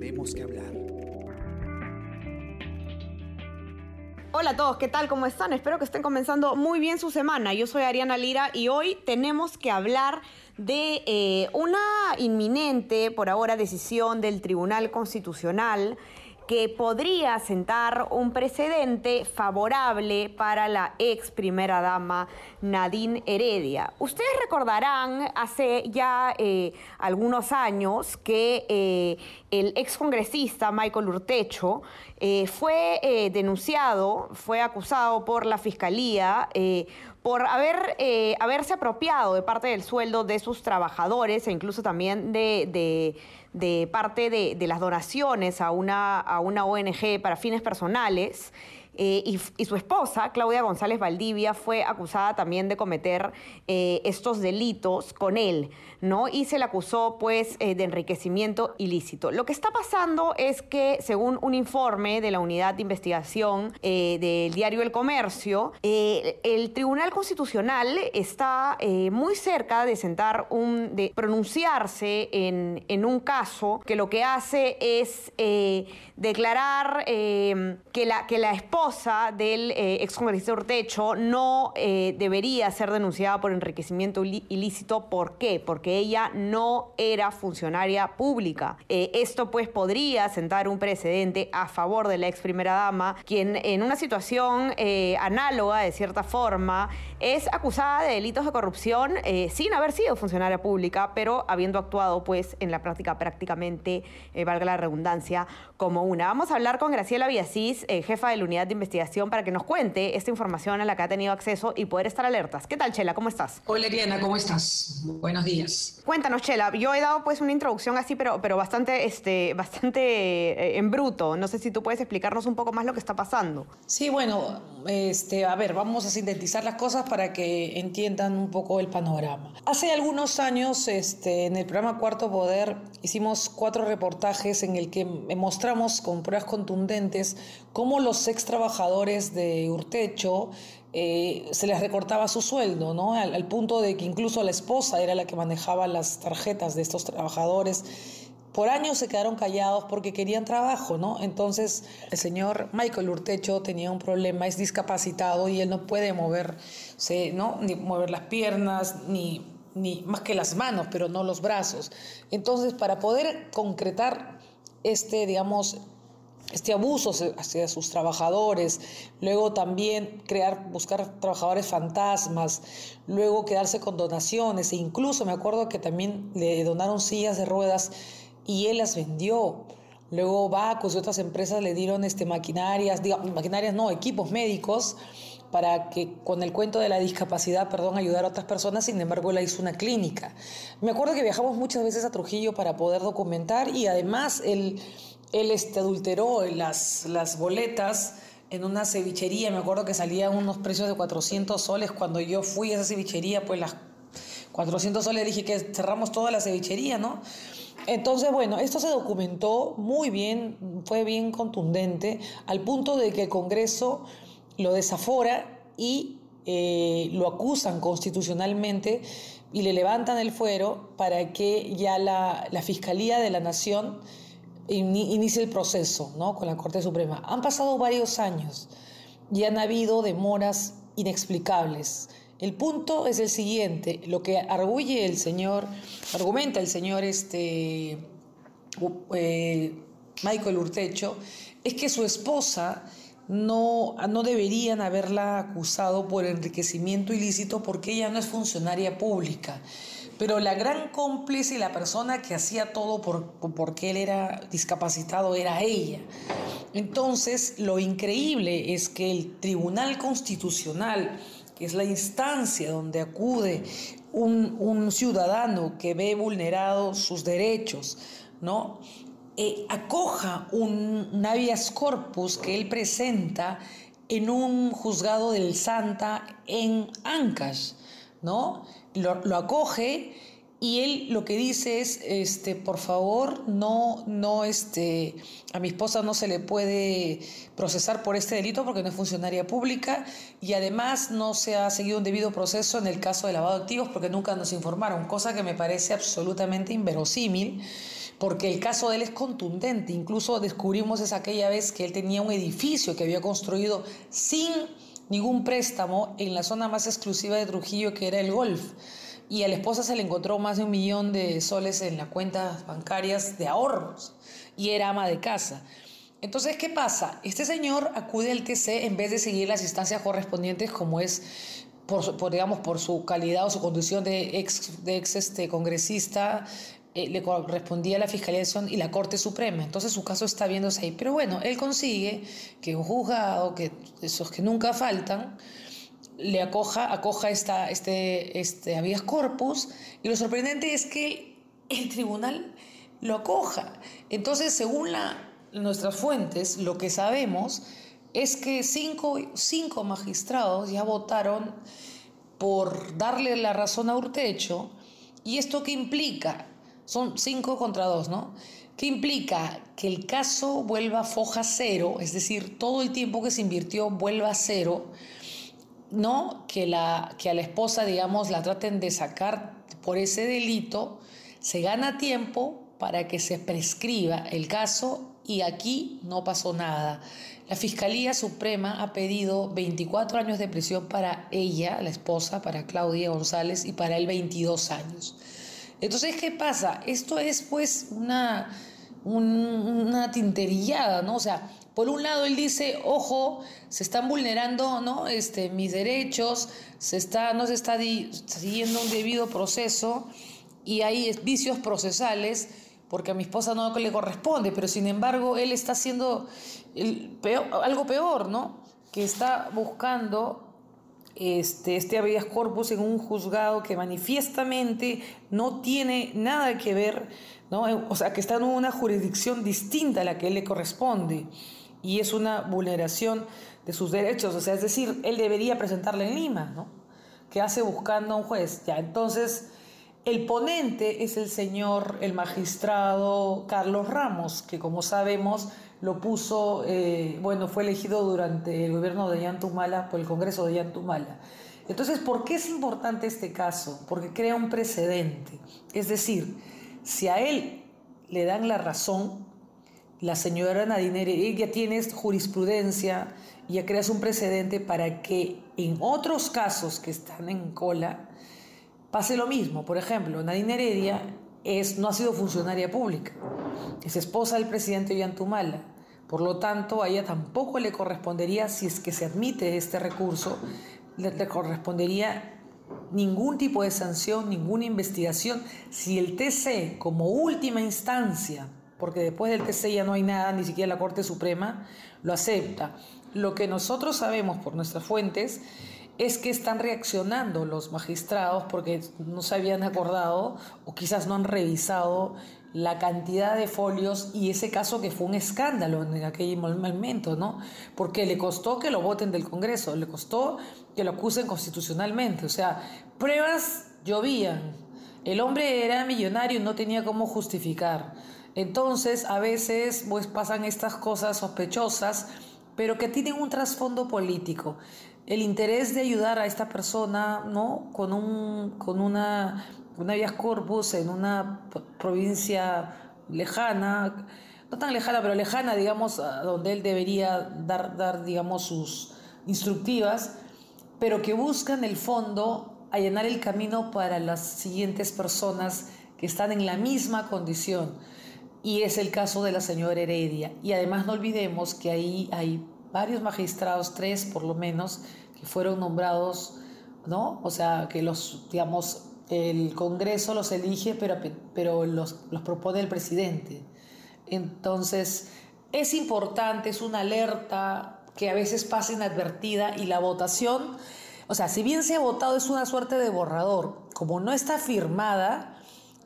tenemos que hablar. Hola a todos, ¿qué tal? ¿Cómo están? Espero que estén comenzando muy bien su semana. Yo soy Ariana Lira y hoy tenemos que hablar de eh, una inminente, por ahora, decisión del Tribunal Constitucional que podría sentar un precedente favorable para la ex primera dama Nadine Heredia. Ustedes recordarán hace ya eh, algunos años que eh, el ex congresista Michael Urtecho eh, fue denunciado, fue acusado por la fiscalía por haber, haberse apropiado de parte del sueldo de sus trabajadores e incluso también de de parte de, de las donaciones a una, a una ONG para fines personales. Eh, y, su esposa, Claudia González Valdivia, fue acusada también de cometer eh, estos delitos con él, ¿no? Y se le acusó, pues, eh, de enriquecimiento ilícito. Lo que está pasando es que, según un informe de la Unidad de Investigación del diario El Comercio, el Tribunal Constitucional está muy cerca de sentar un, de pronunciarse en, en, un caso que lo que hace es declarar que, la, que la esposa del eh, excongresista Urtecho no eh, debería ser denunciada por enriquecimiento ilícito. ¿Por qué? Porque ella no era funcionaria pública. Eh, esto pues podría sentar un precedente a favor de la ex primera dama, quien en una situación análoga de cierta forma es acusada de delitos de corrupción sin haber sido funcionaria pública, pero habiendo actuado pues en la práctica prácticamente, valga la redundancia, como una. Vamos a hablar con Graciela Villasís, jefa de la unidad de investigación para que nos cuente esta información a la que ha tenido acceso y poder estar alertas. ¿Qué tal, Chela? ¿Cómo estás? Hola, Ariana, ¿cómo estás? Buenos días. Cuéntanos, Chela. Yo he dado pues una introducción así, pero, pero bastante, este, bastante eh, en bruto. No sé si tú puedes explicarnos un poco más lo que está pasando. Sí, bueno, este, a ver, vamos a sintetizar las cosas para que entiendan un poco el panorama. Hace algunos años, este, en el programa Cuarto Poder, hicimos cuatro reportajes en el que mostramos con pruebas contundentes cómo los ex trabajadores de Urtecho eh, se les recortaba su sueldo, ¿no? Al, al, punto de que incluso la esposa era la que manejaba las tarjetas de estos trabajadores. Por años se quedaron callados porque querían trabajo, ¿no? Entonces el señor Michael Urtecho tenía un problema, es discapacitado y él no puede moverse, ¿no? Ni mover las piernas, ni, ni más que las manos, pero no los brazos. Entonces, para poder concretar este, digamos, este abuso hacia sus trabajadores, luego también crear, buscar trabajadores fantasmas, luego quedarse con donaciones, e incluso me acuerdo que también le donaron sillas de ruedas y él las vendió. Luego Bacos y otras empresas le dieron este, maquinarias, digamos, maquinarias no, equipos médicos para que con el cuento de la discapacidad, perdón, ayudar a otras personas, sin embargo, él hizo una clínica. Me acuerdo que viajamos muchas veces a Trujillo para poder documentar y además él él este, adulteró las, las boletas en una cevichería. Me acuerdo que salían unos precios de 400 soles. Cuando yo fui a esa cevichería, pues las 400 soles dije que cerramos toda la cevichería, ¿no? Entonces, bueno, esto se documentó muy bien, fue bien contundente, al punto de que el Congreso lo desafora y eh, lo acusan constitucionalmente y le levantan el fuero para que ya la, la Fiscalía de la Nación inicia el proceso ¿no? con la Corte Suprema. Han pasado varios años y han habido demoras inexplicables. El punto es el siguiente, lo que arguye el señor, argumenta el señor este, eh, Michael Urtecho, es que su esposa no, no deberían haberla acusado por enriquecimiento ilícito porque ella no es funcionaria pública. Pero la gran cómplice y la persona que hacía todo por, porque él era discapacitado era ella. Entonces, lo increíble es que el Tribunal Constitucional, que es la instancia donde acude un, ciudadano que ve vulnerados sus derechos, ¿no? Eh, acoja un habeas corpus que él presenta en un juzgado del Santa en Ancash, ¿no? lo, acoge y él lo que dice es, este, por favor, no, no, este, a mi esposa no se le puede procesar por este delito porque no es funcionaria pública y además no se ha seguido un debido proceso en el caso de lavado de activos porque nunca nos informaron, cosa que me parece absolutamente inverosímil porque el caso de él es contundente. Incluso descubrimos esa aquella vez que él tenía un edificio que había construido sin ningún préstamo en la zona más exclusiva de Trujillo, que era el Golf. Y a la esposa se le encontró más de un millón de soles en las cuentas bancarias de ahorros y era ama de casa. Entonces, ¿qué pasa? Este señor acude al TC en vez de seguir las instancias correspondientes como es por, digamos, por su calidad o su condición de ex, de ex este, congresista, eh, le correspondía a la Fiscalización y la Corte Suprema. Entonces su caso está viéndose ahí. Pero bueno, él consigue que un juzgado, que esos que nunca faltan, le acoja, acoja esta, este, este habeas corpus. Y lo sorprendente es que el, tribunal lo acoja. Entonces, según la, nuestras fuentes, lo que sabemos es que cinco, cinco magistrados ya votaron por darle la razón a Urtecho. ¿Y esto qué implica? Son cinco contra dos, ¿no? ¿Qué implica? Que el caso vuelva a foja cero, es decir, todo el tiempo que se invirtió vuelva a cero, ¿no? Que, la, que a la esposa, digamos, la traten de sacar por ese delito, se gana tiempo para que se prescriba el caso y aquí no pasó nada. La Fiscalía Suprema ha pedido 24 años de prisión para ella, la esposa, para Claudia González, y para él 22 años. Entonces, ¿qué pasa? Esto es pues una, una tinterillada, ¿no? O sea, por un lado él dice, ojo, se están vulnerando ¿no? este, mis derechos, se está, no se está siguiendo un debido proceso y hay vicios procesales porque a mi esposa no le corresponde, pero sin embargo él está haciendo algo peor, ¿no? Que está buscando este, este habeas corpus en un juzgado que manifiestamente no tiene nada que ver, ¿no? o sea, que está en una jurisdicción distinta a la que él le corresponde y es una vulneración de sus derechos, o sea, es decir, él debería presentarle en Lima, ¿no? ¿Qué hace buscando a un juez? Ya, entonces, el ponente es el señor, el magistrado Carlos Ramos, que como sabemos lo puso, eh, bueno, fue elegido durante el gobierno de Yantumala, por el Congreso de Yantumala. Entonces, ¿por qué es importante este caso? Porque crea un precedente. Es decir, si a él le dan la razón, la señora Nadine, ella tiene jurisprudencia, ya creas un precedente para que en otros casos que están en cola pase lo mismo. Por ejemplo, Nadine Heredia es, no ha sido funcionaria pública, es esposa del presidente Ollantumala. Por lo tanto, a ella tampoco le correspondería, si es que se admite este recurso, le, correspondería ningún tipo de sanción, ninguna investigación, si el TC como última instancia, porque después del TC ya no hay nada, ni siquiera la Corte Suprema, lo acepta. Lo que nosotros sabemos por nuestras fuentes es que están reaccionando los magistrados porque no se habían acordado o quizás no han revisado la cantidad de folios y ese caso que fue un escándalo en aquel momento, ¿no? Porque le costó que lo voten del Congreso, le costó que lo acusen constitucionalmente, o sea, pruebas llovían. El hombre era millonario y no tenía cómo justificar. Entonces, a veces pues pasan estas cosas sospechosas, pero que tienen un trasfondo político el interés de ayudar a esta persona, ¿no? Con, un, con una, una vía corpus en una provincia lejana, no tan lejana, pero lejana, digamos, a donde él debería dar, dar, digamos, sus instructivas, pero que busca en el fondo allanar el camino para las siguientes personas que están en la misma condición. Y es el caso de la señora Heredia. Y además no olvidemos que ahí hay varios magistrados, tres por lo menos, que fueron nombrados, ¿no? O sea, que los, digamos, el Congreso los elige, pero, pero los, los propone el presidente. Entonces, es importante, es una alerta que a veces pasa inadvertida y la votación, o sea, si bien se ha votado es una suerte de borrador, como no está firmada,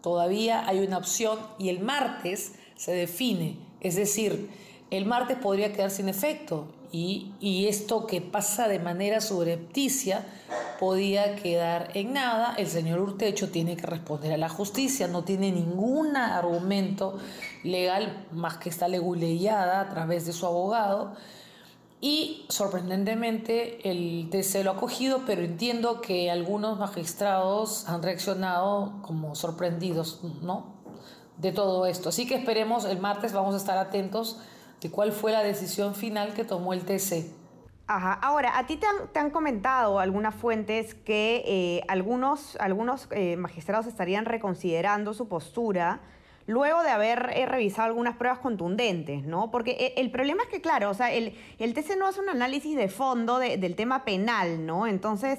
todavía hay una opción y el martes se define, es decir, el martes podría quedar sin efecto y, esto que pasa de manera subrepticia podía quedar en nada. El señor Urtecho tiene que responder a la justicia, no tiene ningún argumento legal más que está leguleyada a través de su abogado. Y sorprendentemente el TC lo ha acogido, pero entiendo que algunos magistrados han reaccionado como sorprendidos, ¿no? de todo esto. Así que esperemos, el martes vamos a estar atentos de cuál fue la decisión final que tomó el TC. Ajá. Ahora, a ti te han, comentado algunas fuentes que eh, algunos, algunos eh, magistrados estarían reconsiderando su postura luego de haber eh, revisado algunas pruebas contundentes, ¿no? Porque el problema es que, claro, o sea, el, el TC no hace un análisis de fondo del tema penal, ¿no? Entonces,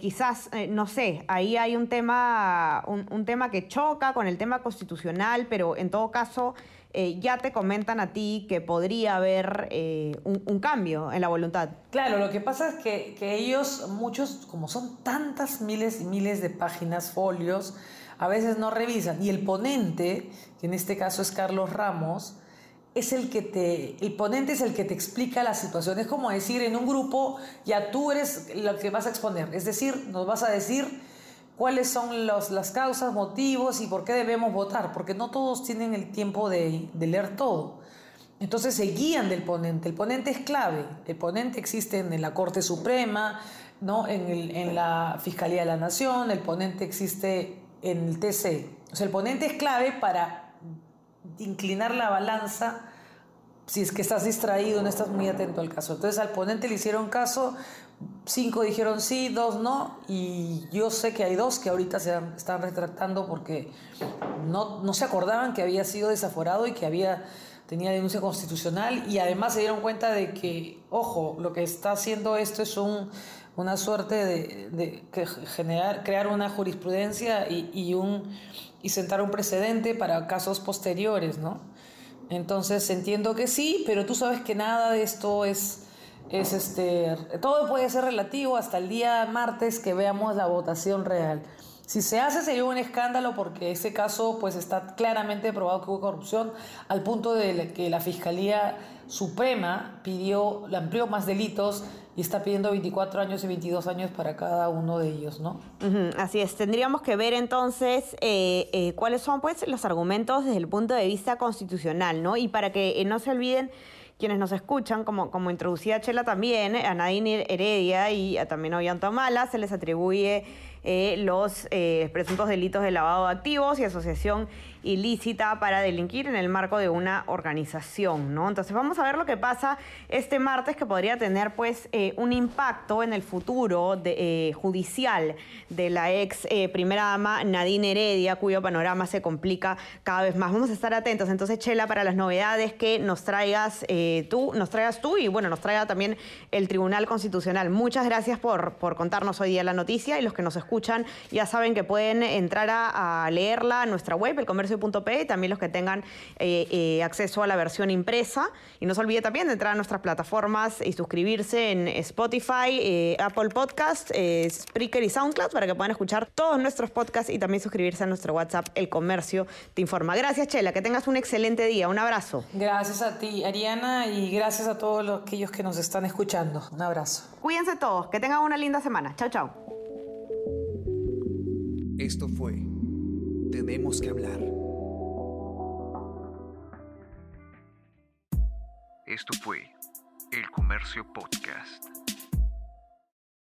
quizás, no sé, ahí hay un tema, un tema que choca con el tema constitucional, pero en todo caso eh, ya te comentan a ti que podría haber eh, un, cambio en la voluntad. Claro, lo que pasa es que, ellos, muchos, como son tantas miles y miles de páginas, folios, a veces no revisan. Y el ponente, que en este caso es Carlos Ramos, es el que te, el ponente es el que te explica la situación. Es como decir, en un grupo, ya tú eres lo que vas a exponer. Es decir, nos vas a decir cuáles son las causas, motivos y por qué debemos votar, porque no todos tienen el tiempo de, leer todo. Entonces se guían del ponente. El ponente es clave. El ponente existe en la Corte Suprema, ¿no? en, en la Fiscalía de la Nación, el ponente existe en el TC. O sea, el ponente es clave para inclinar la balanza si es que estás distraído, no estás muy atento al caso. Entonces al ponente le hicieron caso, cinco dijeron sí, dos no, y yo sé que hay dos que ahorita se están retractando porque no, no se acordaban que había sido desaforado y que había tenía denuncia constitucional y además se dieron cuenta de que, ojo, lo que está haciendo esto es un, una suerte de, de generar, crear una jurisprudencia y, y, un, y sentar un precedente para casos posteriores, ¿no? Entonces entiendo que sí, pero tú sabes que nada de esto es, es este, todo puede ser relativo hasta el día martes que veamos la votación real. Si se hace sería un escándalo porque ese caso pues está claramente probado que hubo corrupción al punto de que la Fiscalía Suprema pidió, amplió más delitos y está pidiendo 24 años y 22 años para cada uno de ellos, ¿no? así es, tendríamos que ver entonces eh, eh, cuáles son pues los argumentos desde el punto de vista constitucional, ¿no? Y para que eh, no se olviden quienes nos escuchan, como, como introducía Chela también, a Nadine Heredia y a, también a Ollanta Mala, se les atribuye los presuntos delitos de lavado de activos y asociación ilícita para delinquir en el marco de una organización, ¿no? Entonces vamos a ver lo que pasa este martes que podría tener pues eh, un impacto en el futuro eh, judicial de la ex eh, primera dama Nadine Heredia, cuyo panorama se complica cada vez más. Vamos a estar atentos entonces, Chela, para las novedades que nos traigas tú, nos traigas tú y bueno, nos traiga también el Tribunal Constitucional. Muchas gracias por, por contarnos hoy día la noticia y los que nos escuchan ya saben que pueden entrar a, a leerla en nuestra web, el comercio y también los que tengan eh, eh, acceso a la versión impresa. Y no se olvide también de entrar a nuestras plataformas y suscribirse en Spotify, eh, Apple Podcast, Spreaker y SoundCloud para que puedan escuchar todos nuestros podcasts y también suscribirse a nuestro WhatsApp, El Comercio Te Informa. Gracias, Chela, que tengas un excelente día. Un abrazo. Gracias a ti, Ariana, y gracias a todos aquellos que nos están escuchando. Un abrazo. Cuídense todos, que tengan una linda semana. Chao, chao. Esto fue Tenemos que hablar Esto fue El Comercio Podcast.